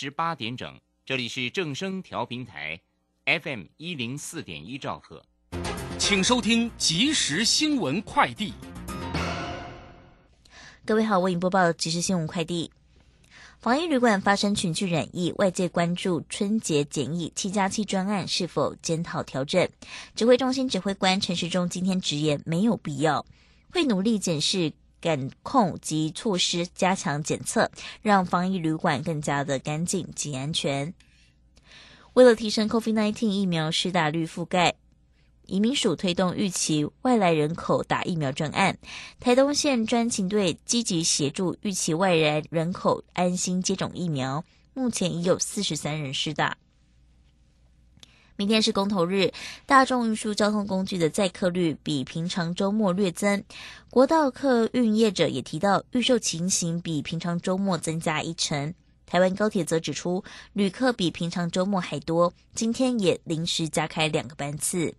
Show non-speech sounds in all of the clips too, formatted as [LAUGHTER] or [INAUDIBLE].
十八点整，这里是正声调频台，FM 一零四点一兆赫，请收听即时新闻快递。各位好，为您播报即时新闻快递。防疫旅馆发生群聚染疫，外界关注春节检疫七加七专案是否检讨调整。指挥中心指挥官陈时中今天直言没有必要，会努力检视。感控及措施加强检测，让防疫旅馆更加的干净及安全。为了提升 COVID-19 疫苗施打率覆盖，移民署推动预期外来人口打疫苗专案，台东县专勤队积极协助预期外来人口安心接种疫苗，目前已有四十三人施打。明天是公投日，大众运输交通工具的载客率比平常周末略增。国道客运业者也提到，预售情形比平常周末增加一成。台湾高铁则指出，旅客比平常周末还多，今天也临时加开两个班次。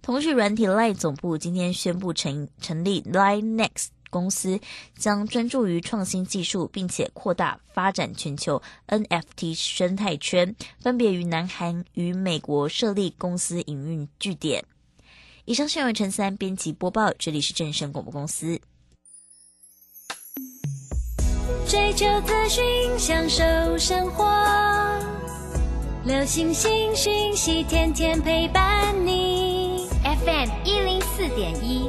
同讯软体 Line 总部今天宣布成成立 Line Next。公司将专注于创新技术，并且扩大发展全球 NFT 生态圈，分别于南韩与美国设立公司营运据点。以上新闻陈三编辑播报，这里是正声广播公司。追求资讯，享受生活，流星星讯息，天天陪伴你。FM 一零四点一。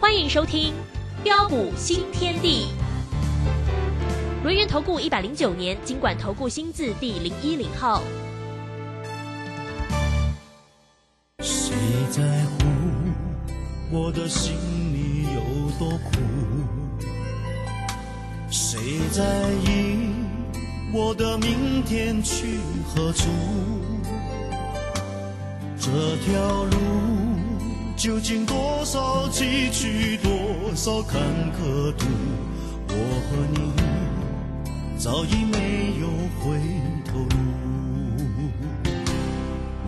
欢迎收听《标股新天地》。轮源投顾一百零九年经管投顾新字第零一零号。谁在乎我的心里有多苦？谁在意我的明天去何处？这条路。究竟多少崎岖，多少坎坷途，我和你早已没有回头路。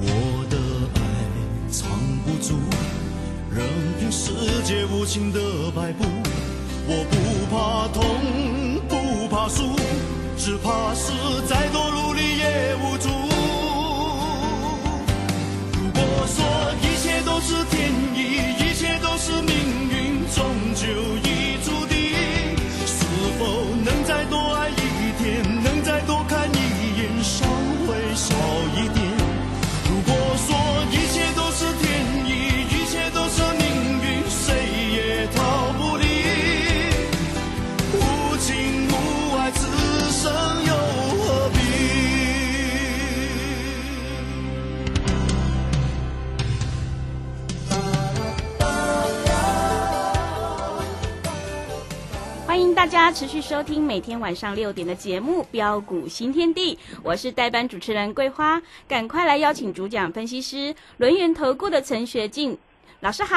我的爱藏不住，任凭世界无情的摆布。我不怕痛，不怕输，只怕是再多努力也无助。如果说。大家持续收听每天晚上六点的节目《标股新天地》，我是代班主持人桂花，赶快来邀请主讲分析师轮源投顾的陈学静老师好。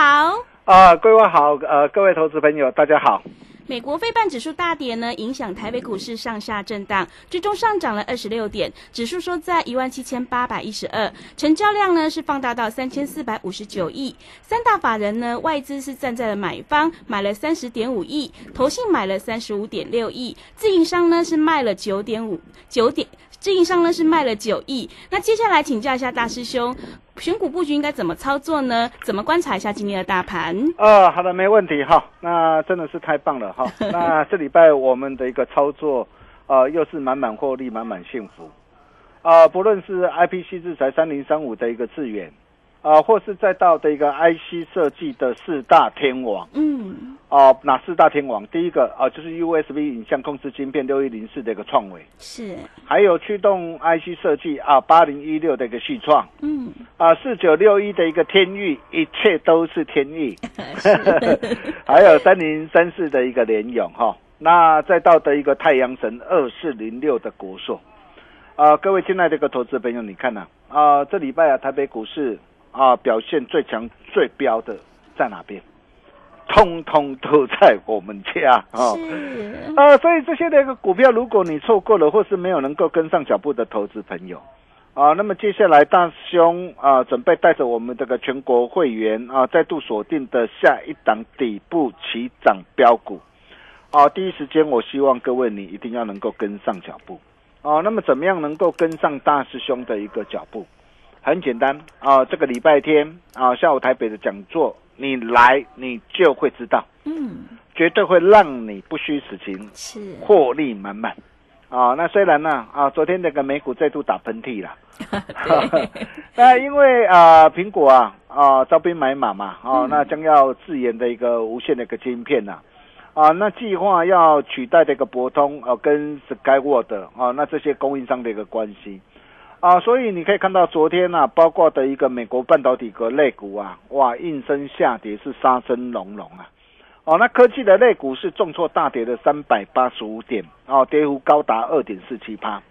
啊，桂花好，呃，各位投资朋友大家好。美国非半指数大跌呢，影响台北股市上下震荡，最终上涨了二十六点，指数收在一万七千八百一十二，成交量呢是放大到三千四百五十九亿，三大法人呢外资是站在了买方，买了三十点五亿，投信买了三十五点六亿，自营商呢是卖了九点五九点。自营商呢是卖了九亿，那接下来请教一下大师兄，选股布局应该怎么操作呢？怎么观察一下今天的大盘？呃，好的，没问题哈。那真的是太棒了哈。[LAUGHS] 那这礼拜我们的一个操作呃，又是满满获利，满满幸福。啊、不论是 IPC 制裁三零三五的一个智远，啊、或是再到的一个 IC 设计的四大天王，嗯，啊、哪四大天王？第一个啊、就是 USB 影像控制晶片六一零四的一个创维，是，还有驱动 IC 设计啊八零一六的一个细创，嗯，啊四九六一的一个天域，一切都是天意。[LAUGHS] [LAUGHS] 还有三零三四的一个联勇哈，那再到的一个太阳神二四零六的国硕，啊、各位亲爱的一个投资朋友，你看呐、啊，这礼拜啊，台北股市啊表现最强最标的在哪边？通通都在我们家啊！是，啊，所以这些的一个股票，如果你错过了，或是没有能够跟上脚步的投资朋友，啊，那么接下来大兄啊，准备带着我们这个全国会员啊，再度锁定的下一档底部起涨标股，啊，第一时间我希望各位你一定要能够跟上脚步，啊，那么怎么样能够跟上大师兄的一个脚步？很简单啊，这个礼拜天啊，下午台北的讲座，你来你就会知道，嗯，绝对会让你不虚此行，是，获利满满。啊，那虽然呢，啊，昨天那个美股再度打喷嚏了，[LAUGHS] [LAUGHS] 那因为啊，苹果啊，啊，招兵买马嘛，啊，那将要自研的一个无线的一个晶片呐、啊，那计划要取代这个博通啊跟 Skyward 啊，那这些供应商的一个关系啊，所以你可以看到昨天啊，包括的一个美国半导体个类股啊，哇，应声下跌是杀声隆隆啊。哦，那科技的类股是重挫大跌的三百八十五点，哦，跌幅高达二点四七趴。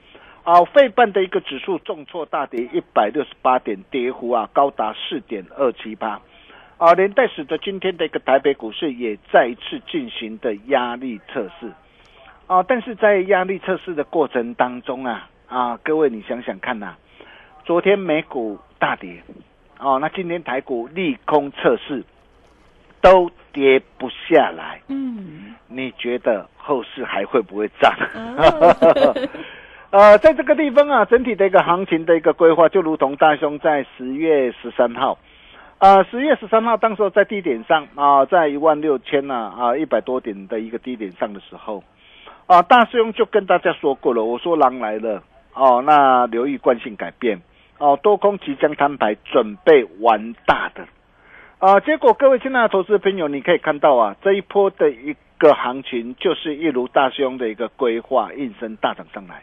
哦，费半的一个指数重挫大跌一百六十八点，跌幅啊高达四点二七趴。啊，连带使得今天的一个台北股市也再一次进行的压力测试。啊，但是在压力测试的过程当中啊，啊，各位你想想看呐、昨天美股大跌，哦，那今天台股利空测试，都跌不下来，嗯，你觉得后市还会不会涨？哦 [LAUGHS] 呃，在这个地方啊，整体的一个行情的一个规划，就如同大兄在十月十三号，啊，十月十三号当时候在低点上啊，在一万六千呐啊一百多点的一个低点上的时候，啊，大师兄就跟大家说过了，我说狼来了哦，那留意惯性改变哦，多空即将摊牌，准备玩大的。啊，结果各位亲爱的投资朋友，你可以看到啊，这一波的一个行情就是一如大兄的一个规划，应声大涨上来，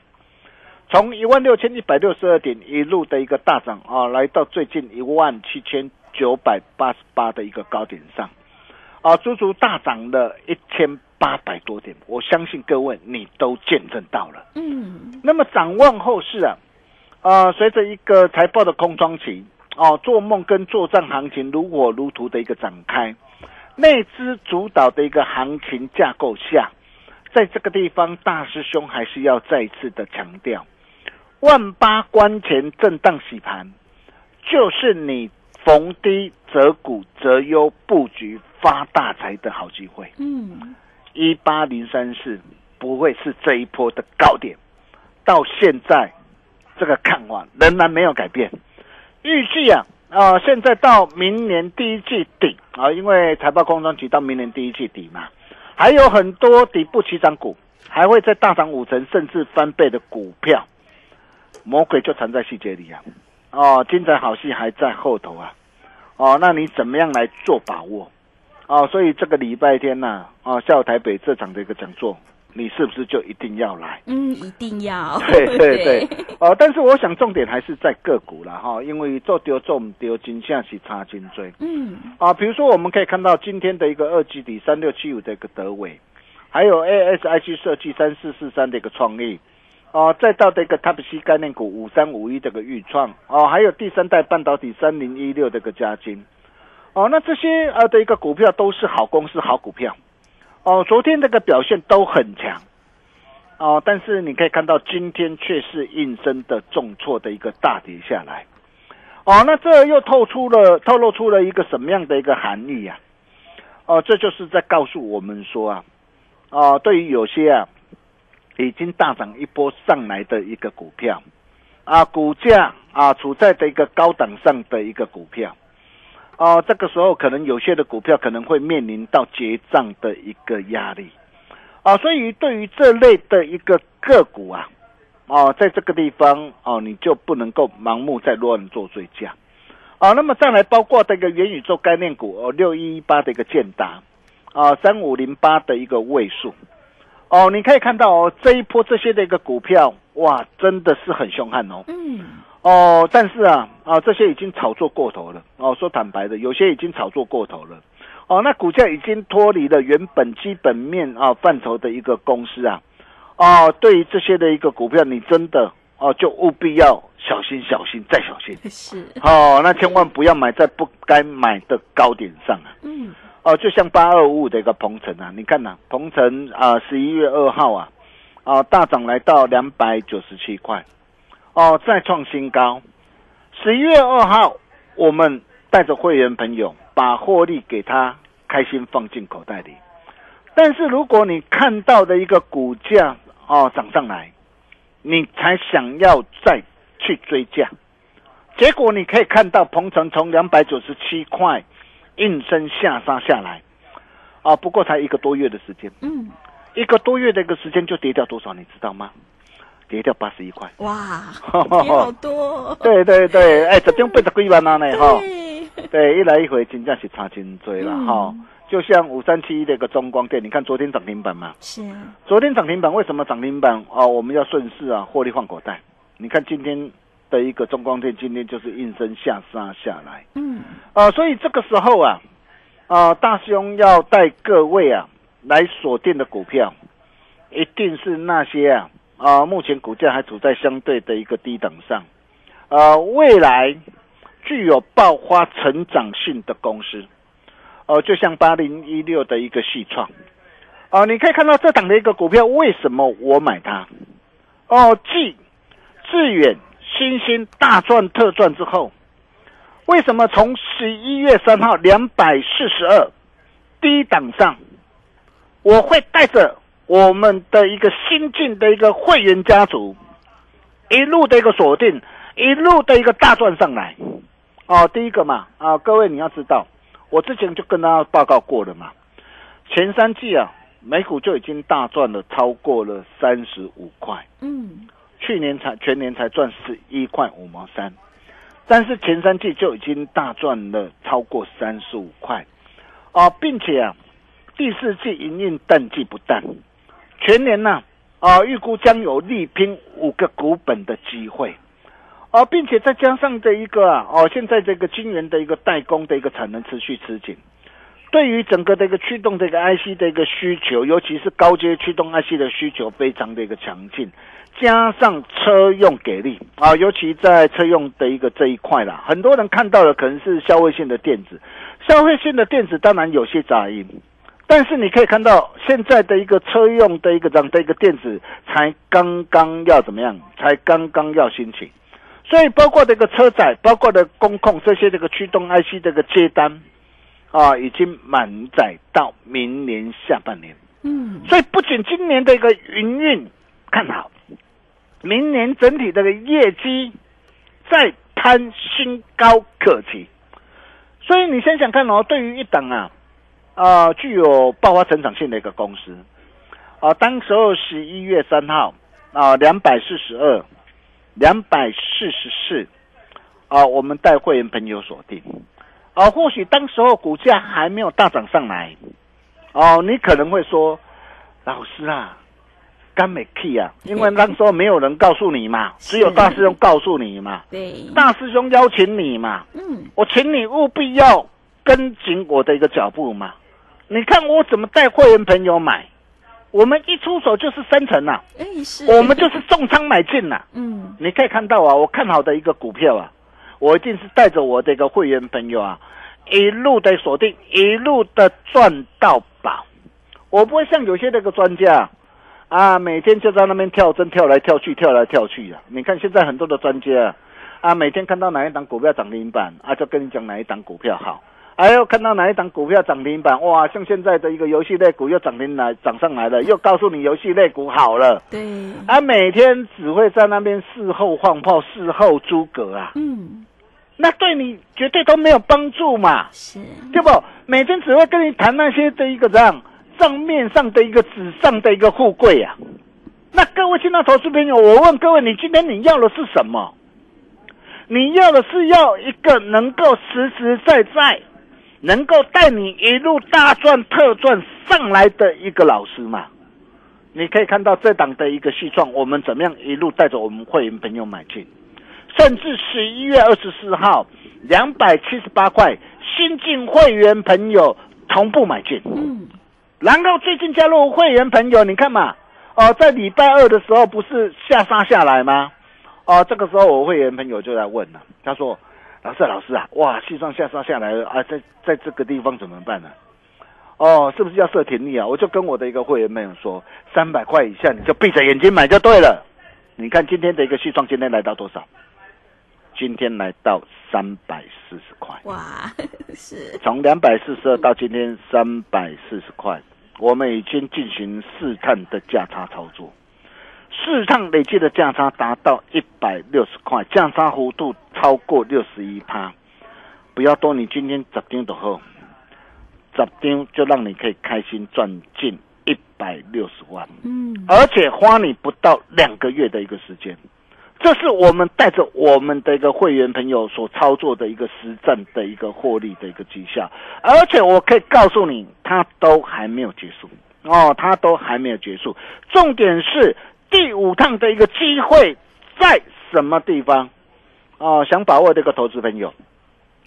从一万六千一百六十二点一路的一个大涨啊，来到最近一万七千九百八十八的一个高点上，啊，足足大涨了一千八百多点，我相信各位你都见证到了。嗯，那么展望后市啊，呃，随着一个财报的空窗期，哦，做梦跟作战行情如火如荼的一个展开，内资主导的一个行情架构下，在这个地方，大师兄还是要再一次的强调，万八关前震荡洗盘，就是你逢低择股择优布局发大财的好机会。嗯，一八零三四不会是这一波的高点，到现在这个看法仍然没有改变。预计啊，啊、现在到明年第一季底啊、因为财报空窗期到明年第一季底嘛，还有很多底部起涨股，还会再大涨五成甚至翻倍的股票，魔鬼就藏在细节里啊！哦，精彩好戏还在后头啊！哦，那你怎么样来做把握？哦，所以这个礼拜天呐、哦，下午台北这场的一个讲座，你是不是就一定要来？嗯，一定要，[LAUGHS] 对对 [LAUGHS] 对，哦，但是我想重点还是在个股了哈，因为做丢做唔丢，金价是差金追嗯，啊。比如说我们可以看到今天的一个二季底三六七五的一个德伟，还有 ASIC 设计三四四三的一个创意，哦，再到的一个 Type C 概念股五三五一这个预创，哦，还有第三代半导体三零一六这个加金，哦，那这些呃的一个股票都是好公司好股票，哦，昨天这个表现都很强。哦，但是你可以看到今天却是应声的重挫的一个大跌下来。哦，那这又透出了透露出了一个什么样的一个含义啊？哦，这就是在告诉我们说啊，哦，对于有些啊已经大涨一波上来的一个股票啊，股价啊处在的一个高档上的一个股票，哦，这个时候可能有些的股票可能会面临到结账的一个压力。啊，所以对于这类的一个个股啊，哦，在这个地方哦，你就不能够盲目在乱做追加。啊，那么再来包括这个元宇宙概念股哦，六一一八的一个建达，啊，三五零八的一个位数，哦，你可以看到哦，这一波这些的一个股票，哇，真的是很凶悍哦。嗯，哦，但是啊，啊，这些已经炒作过头了。哦，说坦白的，有些已经炒作过头了。哦，那股价已经脱离了原本基本面啊范畴的一个公司啊。哦，对于这些的一个股票，你真的哦，就务必要小心、小心再小心。[LAUGHS] 是，哦，那千万不要买在不该买的高点上啊。嗯，哦，就像八二五五的一个鹏程啊，你看呐、鹏程啊，十一月二号啊，啊大涨来到两百九十七块，哦，再创新高。十一月二号，我们带着会员朋友把获利给他开心放进口袋里。但是如果你看到的一个股价哦涨上来，你才想要再去追价，结果你可以看到鹏程从两百九十七块应声下杀下来，啊，不过才一个多月的时间，嗯，一个多月的一个时间就跌掉多少，你知道吗？跌掉八十一块。哇，[LAUGHS] 跌好多，对对对，哎，十张八十几万啊呢哈。对，对，一来一回真正是差真多了嗯哈。就像五三七一的一个中光电，你看昨天涨停板嘛，是，昨天涨停板为什么涨停板哦？我们要顺势啊，获利换口袋。你看今天的一个中光电，今天就是应声下杀下来。嗯，啊，所以这个时候啊，啊，大兄要带各位啊来锁定的股票，一定是那些啊啊，目前股价还处在相对的一个低等上，呃，未来具有爆发成长性的公司，哦、就像八零一六的一个细创，哦、你可以看到这档的一个股票，为什么我买它？哦，继致远、新兴大赚特赚之后。为什么从十一月三号两百四十二低档上，我会带着我们的一个新进的一个会员家族，一路的一个锁定，一路的一个大赚上来。哦，第一个嘛，啊，各位你要知道，我之前就跟大家报告过了嘛，前三季啊，美股就已经大赚了超过了三十五块。嗯，去年才全年才赚十一块五毛三，但是前三季就已经大赚了超过三十五块，啊，并且啊，第四季营运淡季不淡，全年呢啊预估将有力拼五个股本的机会，啊，并且再加上这一个啊哦，现在这个晶圆的一个代工的一个产能持续吃紧。对于整个的一个驱动这个 IC 的一个需求，尤其是高阶驱动 IC 的需求非常的一个强劲，加上车用给力啊，尤其在车用的一个这一块啦，很多人看到的可能是消费性的电子，消费性的电子当然有些杂音，但是你可以看到现在的一个车用的一个这样的一个电子才刚刚要怎么样，才刚刚要兴起，所以包括这个车载，包括的工控这些这个驱动 IC 这个接单。啊，已经满载到明年下半年。嗯，所以不仅今年的一个营运看好，明年整体的个业绩再攀新高可期。所以你想想看哦，对于一档啊啊具有爆发成长性的一个公司啊，当时候十一月三号啊两百四十二、两百四十四啊，我们带会员朋友锁定。啊，或许当时候股价还没有大涨上来，哦，你可能会说，老师啊，干没 key 啊，[LAUGHS] 因为那时候没有人告诉你嘛，[LAUGHS] 只有大师兄告诉你嘛，对，大师兄邀请你嘛，嗯，我请你务必要跟紧我的一个脚步嘛。你看我怎么带会员朋友买，我们一出手就是三成啊，哎是，我们就是重仓买进呐、嗯，你可以看到啊，我看好的一个股票啊，我一定是带着我的一个会员朋友啊，一路的锁定，一路的赚到宝。我不会像有些那个专家啊，每天就在那边跳针跳来跳去，跳来跳去啊。你看现在很多的专家啊，啊，每天看到哪一档股票涨停板啊，就跟你讲哪一档股票好。还有看到哪一档股票涨停板，哇，像现在的一个游戏类股又涨停来涨上来了，又告诉你游戏类股好了。对，啊，每天只会在那边事后放炮、事后诸葛啊，嗯，那对你绝对都没有帮助嘛，是，对不？每天只会跟你谈那些的一个这样账面上的一个纸上的一个富贵啊，那各位听到投资朋友，我问各位，你今天你要的是什么？你要的是要一个能够实实在在，能够带你一路大赚特赚上来的一个老师嘛？你可以看到这档的一个细创，我们怎么样一路带着我们会员朋友买进，甚至十一月二十四号两百七十八块，新进会员朋友同步买进。嗯，然后最近加入会员朋友，你看嘛，哦，在礼拜二的时候不是下杀下来吗？哦，这个时候我会员朋友就来问了，他说：“老师，老师啊，哇，西装下杀下来了啊，在在这个地方怎么办呢？哦，是不是要设停利啊？”我就跟我的一个会员朋友说，三百块以下你就闭着眼睛买就对了。你看今天的一个西装，今天来到多少？今天来到三百四十块。哇，[LAUGHS] 是从两百四十二到今天三百四十块，我们已经进行试探的价差操作，市场累计的价差达到一百六十块，价差幅度超过六十一趴。不要多，你今天十张就好，十张就让你可以开心赚进一百六十万，嗯，而且花你不到两个月的一个时间。这是我们带着我们的一个会员朋友所操作的一个实战的一个获利的一个绩效，而且我可以告诉你，它都还没有结束哦，它都还没有结束。重点是第五趟的一个机会在什么地方？哦，想把握这个投资朋友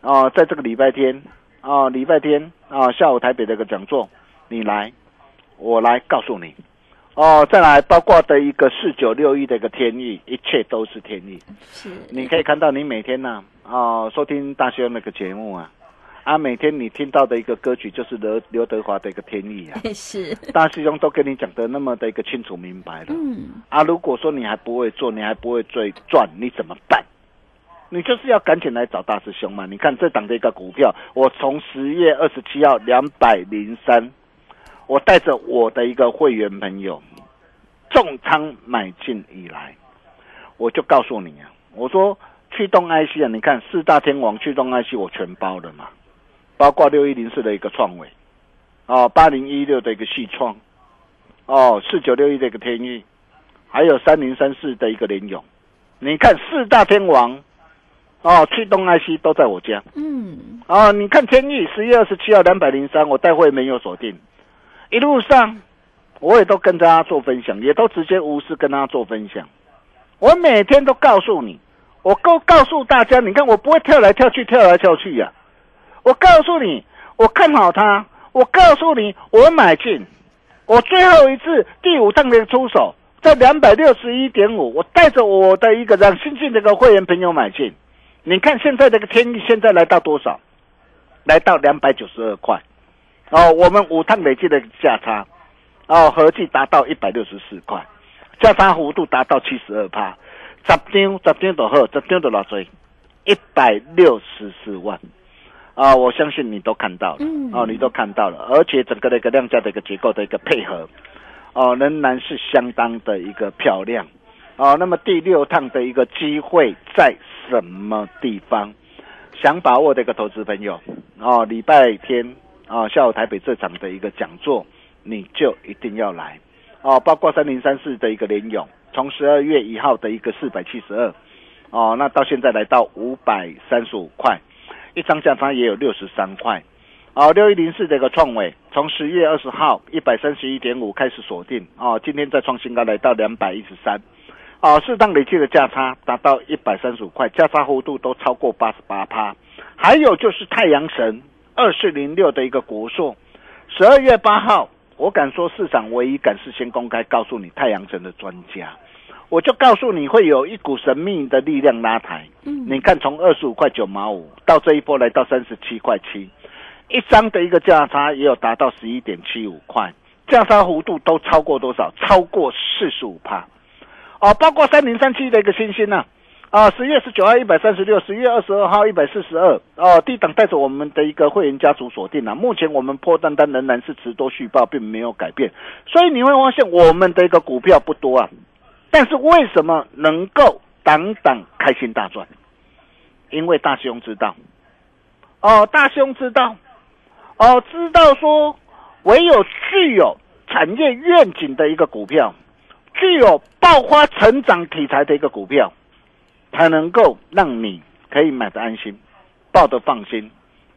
哦，在这个礼拜天哦，礼拜天啊、下午台北的一个讲座，你来，我来告诉你。哦，再来包括的一个四九六一的一个天意，一切都是天意。是，你可以看到，你每天呢、哦，收听大学那个节目啊，啊，每天你听到的一个歌曲就是刘刘德华的一个天意啊，[LAUGHS] 是，大师兄都跟你讲的那么的一个清楚明白了。嗯，啊，如果说你还不会做，你还不会追赚，你怎么办？你就是要赶紧来找大师兄嘛！你看这档的一个股票，我从十月二十七号两百零三，我带着我的一个会员朋友重仓买进以来，我就告诉你啊，我说驱动 IC 啊，你看四大天王驱动 IC 我全包了嘛，包括六一零四的一个创伟，哦，八零一六的一个细创，哦，四九六一的一个天域，还有三零三四的一个联勇，你看四大天王，哦，去东 IC 都在我家。嗯，啊，你看天翼十月二十七号两百零三，我带会没有锁定，一路上我也都跟大家做分享，也都直接无私跟大家做分享。我每天都告诉你，我告告诉大家，你看我不会跳来跳去，跳来跳去呀、我告诉你，我看好它，我告诉你，我买进，我最后一次第五趟的出手在两百六十一点五，我带着我的一个让新进这个会员朋友买进。你看现在这个天意现在来到多少？来到两百九十二块，哦，我们五趟累计的价差，哦，合计达到一百六十四块，价差幅度达到七十二趴，十张十张就好，十张就偌多，一百六十四万，啊、我相信你都看到了，嗯哦，你都看到了，而且整个的一个量价的一个结构的一个配合，哦，仍然是相当的一个漂亮。哦，那么第六趟的一个机会在什么地方？想把握的一个投资朋友，哦，礼拜天哦，下午台北这场的一个讲座，你就一定要来哦，包括三零三四的一个联勇，从十二月一号的一个四百七十二，哦，那到现在来到五百三十五块，一张价差也有六十三块。哦，六一零四这个创伟，从十月二十号一百三十一点五开始锁定，哦，今天再创新高来到两百一十三，哦，适当累计的价差达到一百三十五块，价差幅度都超过八十八趴。还有就是太阳神二四零六的一个国硕，十二月八号，我敢说市场唯一敢事先公开告诉你太阳神的专家，我就告诉你会有一股神秘的力量拉抬。嗯你看从二十五块九毛五到这一波来到三十七块七，一张的一个价差也有达到十一点七五块，价差幅度都超过多少？超过四十五帕。哦，包括三零三七的一个星星呢、啊，十月十九号一百三十六，十月二十二号一百四十二，哦，低档带着我们的一个会员家族锁定了、目前我们破单单仍然是持多续报，并没有改变，所以你会发现我们的一个股票不多啊，但是为什么能够档档开心大赚？因为大兄知道，哦，大兄知道，哦，知道说唯有具有产业愿景的一个股票，具有爆发成长题材的一个股票，才能够让你可以买的安心，抱得放心，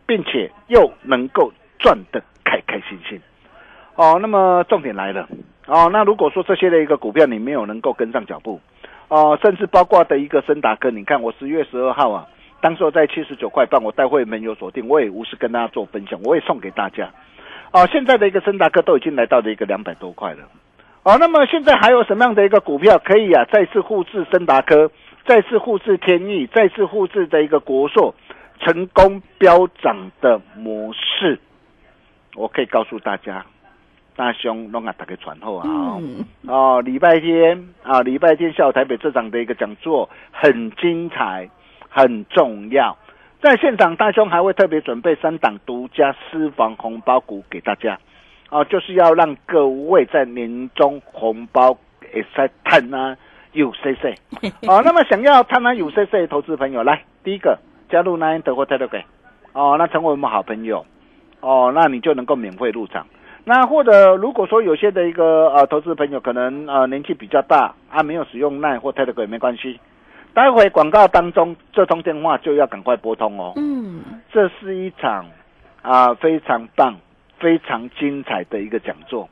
并且又能够赚得开开心心。哦，那么重点来了哦，那如果说这些的一个股票你没有能够跟上脚步，哦，甚至包括的一个森达科，你看我十月十二号啊，当时在七十九块半，我带会没有锁定，我也无私跟大家做分享，我也送给大家。哦，现在的一个森达科都已经来到了一个两百多块了。哦，那么现在还有什么样的一个股票可以啊再次复制森达科，再次复制天意，再次复制的一个国硕成功飙涨的模式？我可以告诉大家，大兄拢啊大家传后啊哦哦，礼拜天啊，礼拜天下午台北这场的一个讲座很精彩，很重要。在现场，大兄还会特别准备三档独家私房红包股给大家，哦，就是要让各位在年终红包也在探啊有 C C，[LAUGHS] 哦，那么想要探啊有 C C 的投资朋友，来第一个加入 Nine 德国 Telegram，哦，那成为我们好朋友，哦，那你就能够免费入场。那或者如果说有些的一个呃投资朋友可能呃年纪比较大啊，没有使用 Nine 或 Telegram 也没关系。待会广告当中，这通电话就要赶快拨通哦。嗯，这是一场啊非常棒、非常精彩的一个讲座，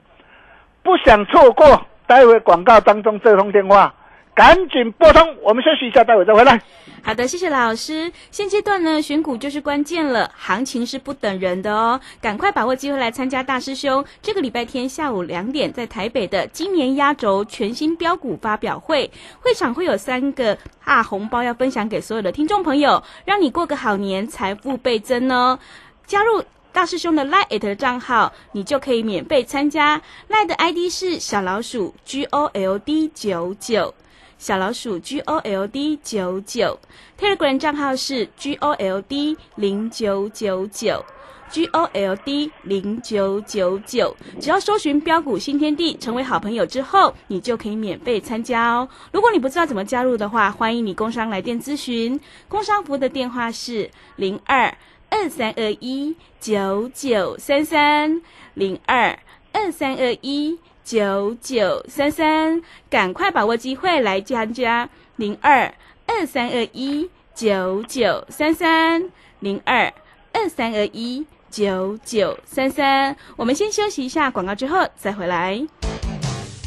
不想错过。待会广告当中这通电话，赶紧拨通。我们休息一下，待会再回来。好的，谢谢老师。现阶段呢，选股就是关键了，行情是不等人的哦，赶快把握机会来参加大师兄这个礼拜天下午两点在台北的今年压轴全新标股发表会，会场会有三个大红包要分享给所有的听众朋友，让你过个好年，财富倍增哦。加入大师兄的 Line 的账号，你就可以免费参加。Line 的 ID 是小老鼠 G O L D 九九。小老鼠 G O L D 九九，Telegram 账号是 G O L D 零九九九，G O L D 零九九九。只要搜寻标股新天地，成为好朋友之后，你就可以免费参加哦。如果你不知道怎么加入的话，欢迎你工商来电咨询。工商服务的电话是零二二三二一九九三三零二二三二一。九九三三，赶快把握机会来加加零二二三二一九九三三零二二三二一九九三三。我们先休息一下广告，之后再回来。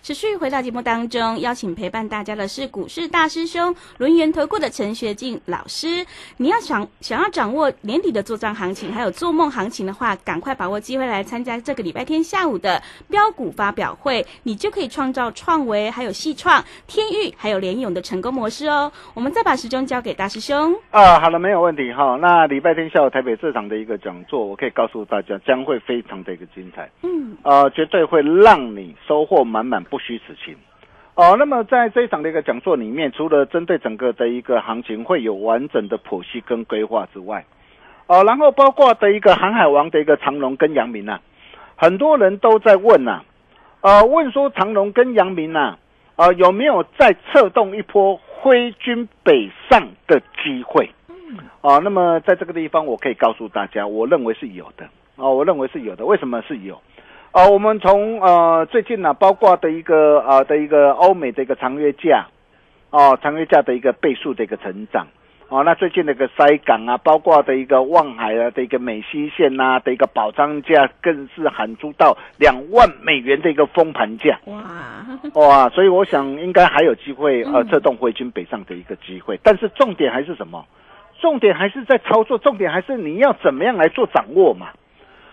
持续回到节目当中，邀请陪伴大家的是股市大师兄轮源投顾的陈学进老师。你要想想要掌握年底的做账行情，还有做梦行情的话，赶快把握机会来参加这个礼拜天下午的标股发表会，你就可以创造创维、还有细创、天域、还有联勇的成功模式哦。我们再把时钟交给大师兄。啊，好了，没有问题哈。那礼拜天下午台北市场的一个讲座，我可以告诉大家，将会非常的一个精彩。嗯，呃，绝对会让你收获满满，不虚此行。哦，那么在这一场的一个讲座里面，除了针对整个的一个行情会有完整的剖析跟规划之外，哦，然后包括的一个航海王的一个长龙跟杨明啊、很多人都在问呐、呃，问说长龙跟杨明呐、呃，有没有再策动一波挥军北上的机会？哦，那么在这个地方，我可以告诉大家，我认为是有的。哦，我认为是有的。为什么是有？呃，我们从呃最近呢、包括的一个呃的一个欧美的一个长约价，哦，长约价的一个倍数的一个成长，哦，那最近的一个塞港啊，包括的一个望海啊的一个美西线呐、的一个保障价，更是喊出到两万美元的一个封盘价。哇，哇，所以我想应该还有机会呃策动汇金北上的一个机会，但是重点还是什么？重点还是在操作，重点还是你要怎么样来做掌握嘛。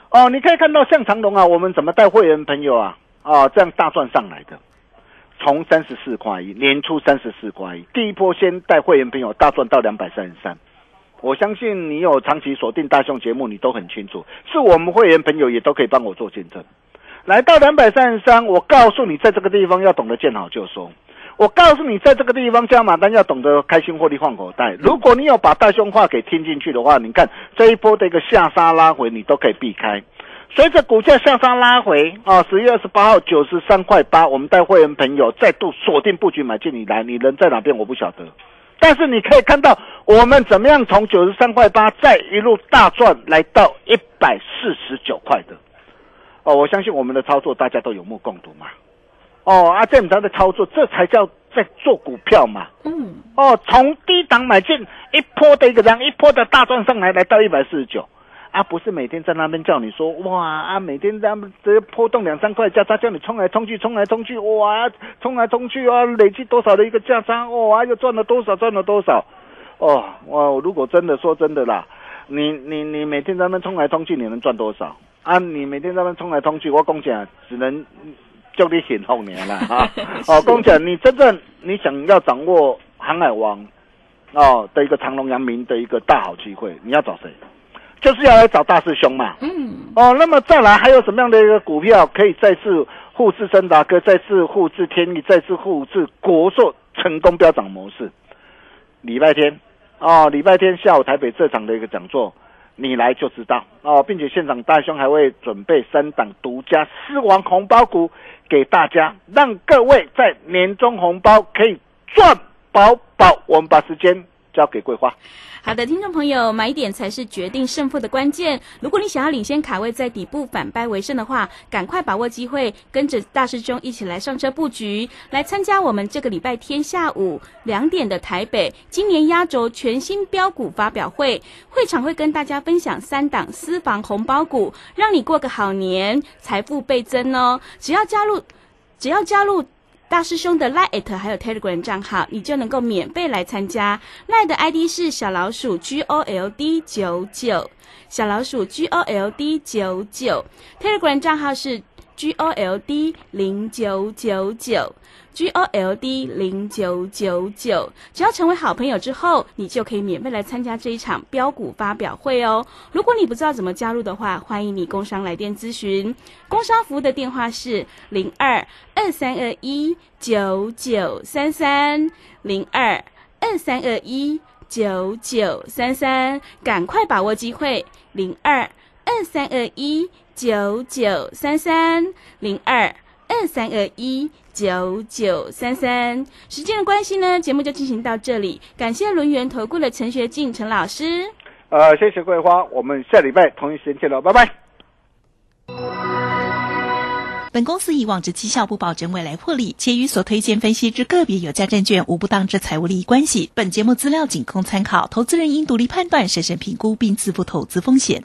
哦，你可以看到像长隆啊，我们怎么带会员朋友啊啊这样大赚上来的，从三十四块一年初三十四块一，第一波先带会员朋友大赚到两百三十三。我相信你有长期锁定大雄节目，你都很清楚，是我们会员朋友也都可以帮我做见证。来到两百三十三，我告诉你，在这个地方要懂得见好就收。我告诉你，在这个地方加码单要懂得开心获利换口袋。如果你有把大胸话给听进去的话，你看这一波的一个下杀拉回，你都可以避开。随着股价下杀拉回啊，十月二十八号九十三块八，我们带会员朋友再度锁定布局买进你来，你人在哪边我不晓得，但是你可以看到我们怎么样从九十三块八再一路大赚来到一百四十九块的。哦，我相信我们的操作大家都有目共睹嘛。哦，啊，正常的操作，这才叫在做股票嘛。嗯，哦，从低档买进一波的一个量一波的大赚上来，来到一百四十九，啊，不是每天在那边叫你说哇啊，每天在那边这波动两三块价差，叫你冲来冲去，冲来冲去，哇，冲来冲去啊，累计多少的一个价差，哇，又赚了多少，赚了多少，哦，哇，如果真的说真的啦，你你你每天在那边冲来冲去，你能赚多少？啊，你每天在那边冲来冲去，我讲讲只能。叫你显后年了哈！[LAUGHS] 哦，公讲，你真正你想要掌握航海王哦的一个长隆、扬名的一个大好机会，你要找谁？就是要来找大师兄嘛。嗯。哦，那么再来还有什么样的一个股票可以再次复制森达哥，再次复制天意，再次复制国硕成功飙涨模式？礼拜天哦，礼拜天下午台北这场的一个讲座。你来就知道哦，并且现场大兄还会准备三档独家狮王红包股给大家，让各位在年终红包可以赚饱饱。我们把时间交给桂花。好的，听众朋友，买点才是决定胜负的关键。如果你想要领先卡位，在底部反败为胜的话，赶快把握机会，跟着大师兄一起来上车布局，来参加我们这个礼拜天下午两点的台北今年压轴全新标股发表会。会场会跟大家分享三档私房红包股，让你过个好年，财富倍增哦！只要加入，只要加入。大师兄的 Line 还有 Telegram 账号，你就能够免费来参加。Line 的 ID 是小老鼠 G O L D 九九，小老鼠 G O L D 九九。Telegram 账号是 G O L D 零九九九。G O L D 零九九九，只要成为好朋友之后，你就可以免费来参加这一场标股发表会哦。如果你不知道怎么加入的话，欢迎你工商来电咨询。工商服务的电话是零二二三二一九九三三零二二三二一九九三三，赶快把握机会零二二三二一九九三三零二二三二一。九九三三，时间的关系呢，节目就进行到这里。感谢轮圆投顾的陈学进陈老师。呃，谢谢桂花，我们下礼拜同一时间见喽，拜拜。本公司以往之绩效不保证未来获利，且与所推荐分析之个别有价证券无不当之财务利益关系。本节目资料仅供参考，投资人应独立判断、审慎评估并自负投资风险。